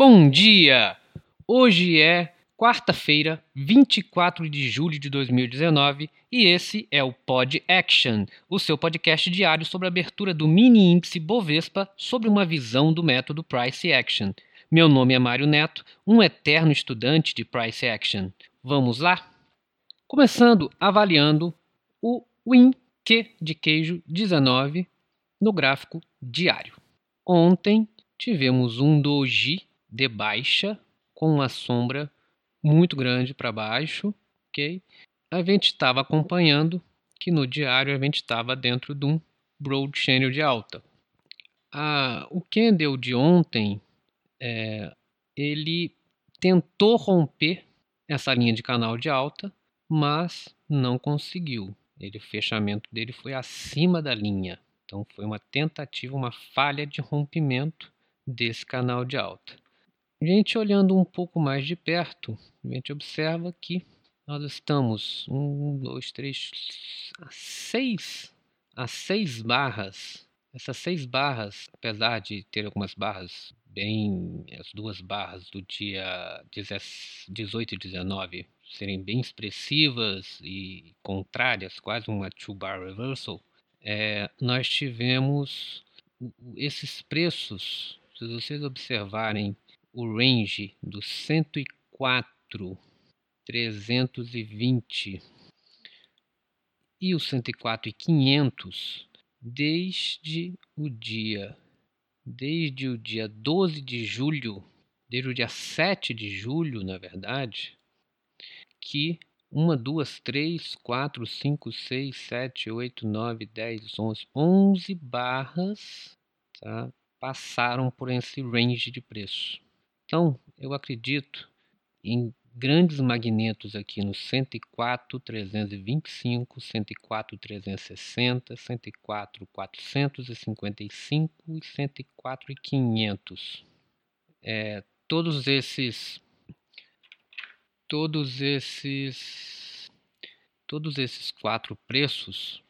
Bom dia! Hoje é quarta-feira, 24 de julho de 2019 e esse é o Pod Action, o seu podcast diário sobre a abertura do mini índice Bovespa sobre uma visão do método Price Action. Meu nome é Mário Neto, um eterno estudante de Price Action. Vamos lá? Começando avaliando o Win Q de queijo 19 no gráfico diário. Ontem tivemos um doji de baixa com uma sombra muito grande para baixo, ok? A gente estava acompanhando que no diário a gente estava dentro de um broad channel de alta. Ah, o candle de ontem é, ele tentou romper essa linha de canal de alta, mas não conseguiu. Ele, o fechamento dele foi acima da linha. Então foi uma tentativa, uma falha de rompimento desse canal de alta. A gente olhando um pouco mais de perto, a gente observa que nós estamos um, dois, três, seis, a seis barras. Essas seis barras, apesar de ter algumas barras bem, as duas barras do dia 18 e 19 serem bem expressivas e contrárias, quase uma two-bar reversal, é, nós tivemos esses preços, se vocês observarem o range do 104 320 e o 104 e 500 desde o dia desde o dia 12 de julho, desde o dia 7 de julho, na verdade, que uma, duas, três, quatro, cinco, seis, sete, oito, nove, dez, onze, onze barras tá, passaram por esse range de preço. Então, eu acredito em grandes magnetos aqui no 104, 325, 104, 360, 104, 455 e 104 e 500. É, todos esses todos esses todos esses quatro preços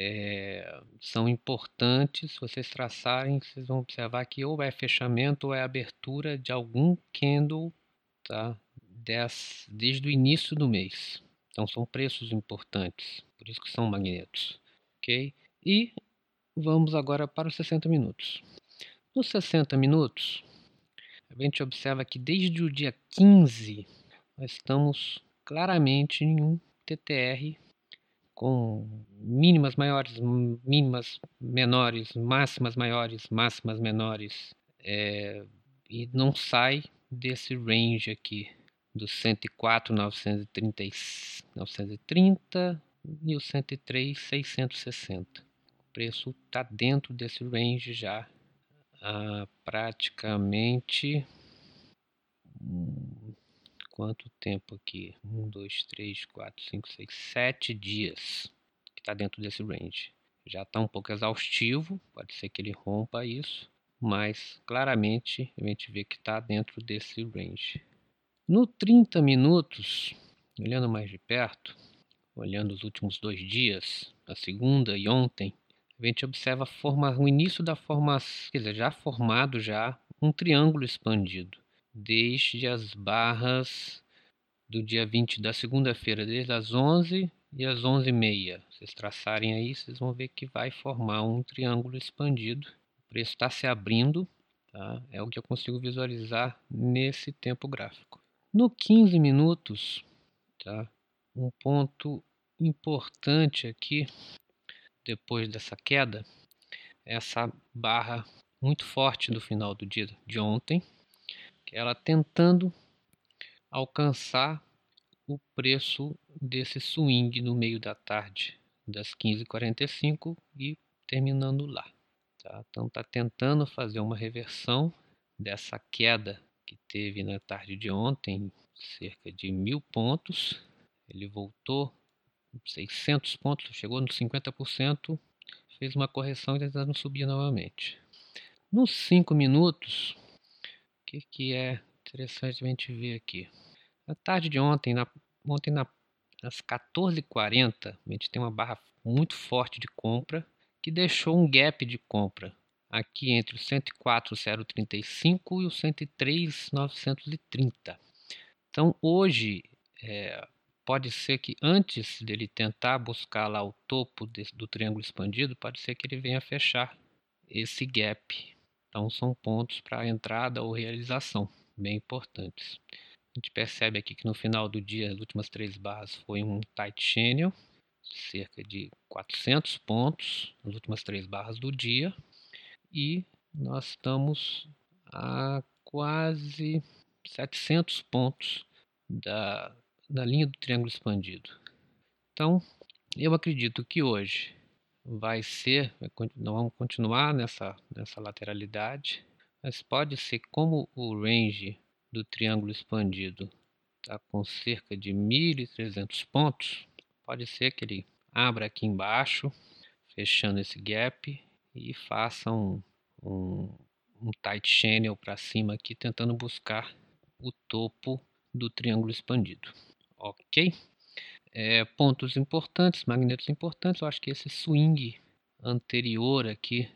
é, são importantes. Vocês traçarem, vocês vão observar que ou é fechamento ou é abertura de algum candle tá? Des, desde o início do mês. Então são preços importantes, por isso que são magnetos. ok? E vamos agora para os 60 minutos. Nos 60 minutos, a gente observa que desde o dia 15 nós estamos claramente em um TTR com mínimas maiores, mínimas menores, máximas maiores, máximas menores, é, e não sai desse range aqui dos 104, 930, 930 e o 103, 660. O preço está dentro desse range já há praticamente quanto tempo aqui? 1, 2, 3, 4, 5, 6, 7 dias que está dentro desse range. Já está um pouco exaustivo, pode ser que ele rompa isso, mas claramente a gente vê que está dentro desse range. No 30 minutos, olhando mais de perto, olhando os últimos dois dias, a segunda e ontem, a gente observa forma, o início da formação, quer dizer, já formado já um triângulo expandido desde as barras do dia 20 da segunda-feira, desde as 11 e as 11h30. Vocês traçarem aí, vocês vão ver que vai formar um triângulo expandido. O preço está se abrindo, tá? é o que eu consigo visualizar nesse tempo gráfico. No 15 minutos, tá? um ponto importante aqui, depois dessa queda, essa barra muito forte do final do dia de ontem, ela tentando alcançar o preço desse swing no meio da tarde, das 15h45 e terminando lá. Tá? Então está tentando fazer uma reversão dessa queda que teve na tarde de ontem, cerca de mil pontos. Ele voltou 600 pontos, chegou nos 50%, fez uma correção e tentando subir novamente. Nos 5 minutos, que, que é interessante a gente ver aqui? Na tarde de ontem, na, ontem na, às 14h40, a gente tem uma barra muito forte de compra que deixou um gap de compra aqui entre o 104,035 e o 103,930. Então, hoje, é, pode ser que antes dele tentar buscar lá o topo do triângulo expandido, pode ser que ele venha fechar esse gap. Então, são pontos para entrada ou realização, bem importantes. A gente percebe aqui que no final do dia, as últimas três barras foi um tight channel, cerca de 400 pontos nas últimas três barras do dia. E nós estamos a quase 700 pontos da, da linha do triângulo expandido. Então, eu acredito que hoje vai ser, nós vamos continuar nessa, nessa lateralidade, mas pode ser como o range do triângulo expandido está com cerca de 1.300 pontos, pode ser que ele abra aqui embaixo, fechando esse gap e faça um, um, um tight channel para cima aqui, tentando buscar o topo do triângulo expandido. Ok? É, pontos importantes, magnetos importantes, eu acho que esse swing anterior aqui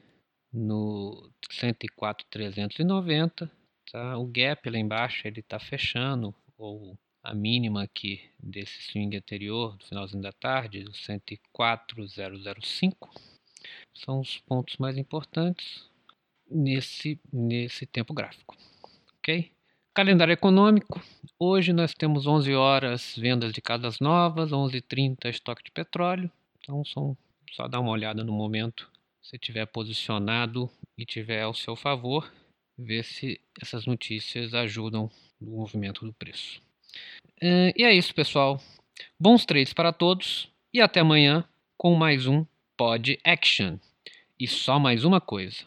no 104,390, tá? o gap lá embaixo ele está fechando, ou a mínima aqui desse swing anterior, do finalzinho da tarde, o 104,005, são os pontos mais importantes nesse, nesse tempo gráfico. Ok? Calendário econômico. Hoje nós temos 11 horas vendas de casas novas, 11h30 estoque de petróleo. Então são, só dar uma olhada no momento, se tiver posicionado e tiver ao seu favor, ver se essas notícias ajudam no movimento do preço. É, e é isso, pessoal. Bons trades para todos e até amanhã com mais um Pod Action. E só mais uma coisa.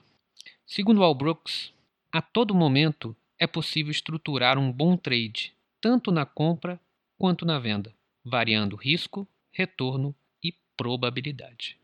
Segundo Al Brooks, a todo momento é possível estruturar um bom trade, tanto na compra quanto na venda, variando risco, retorno e probabilidade.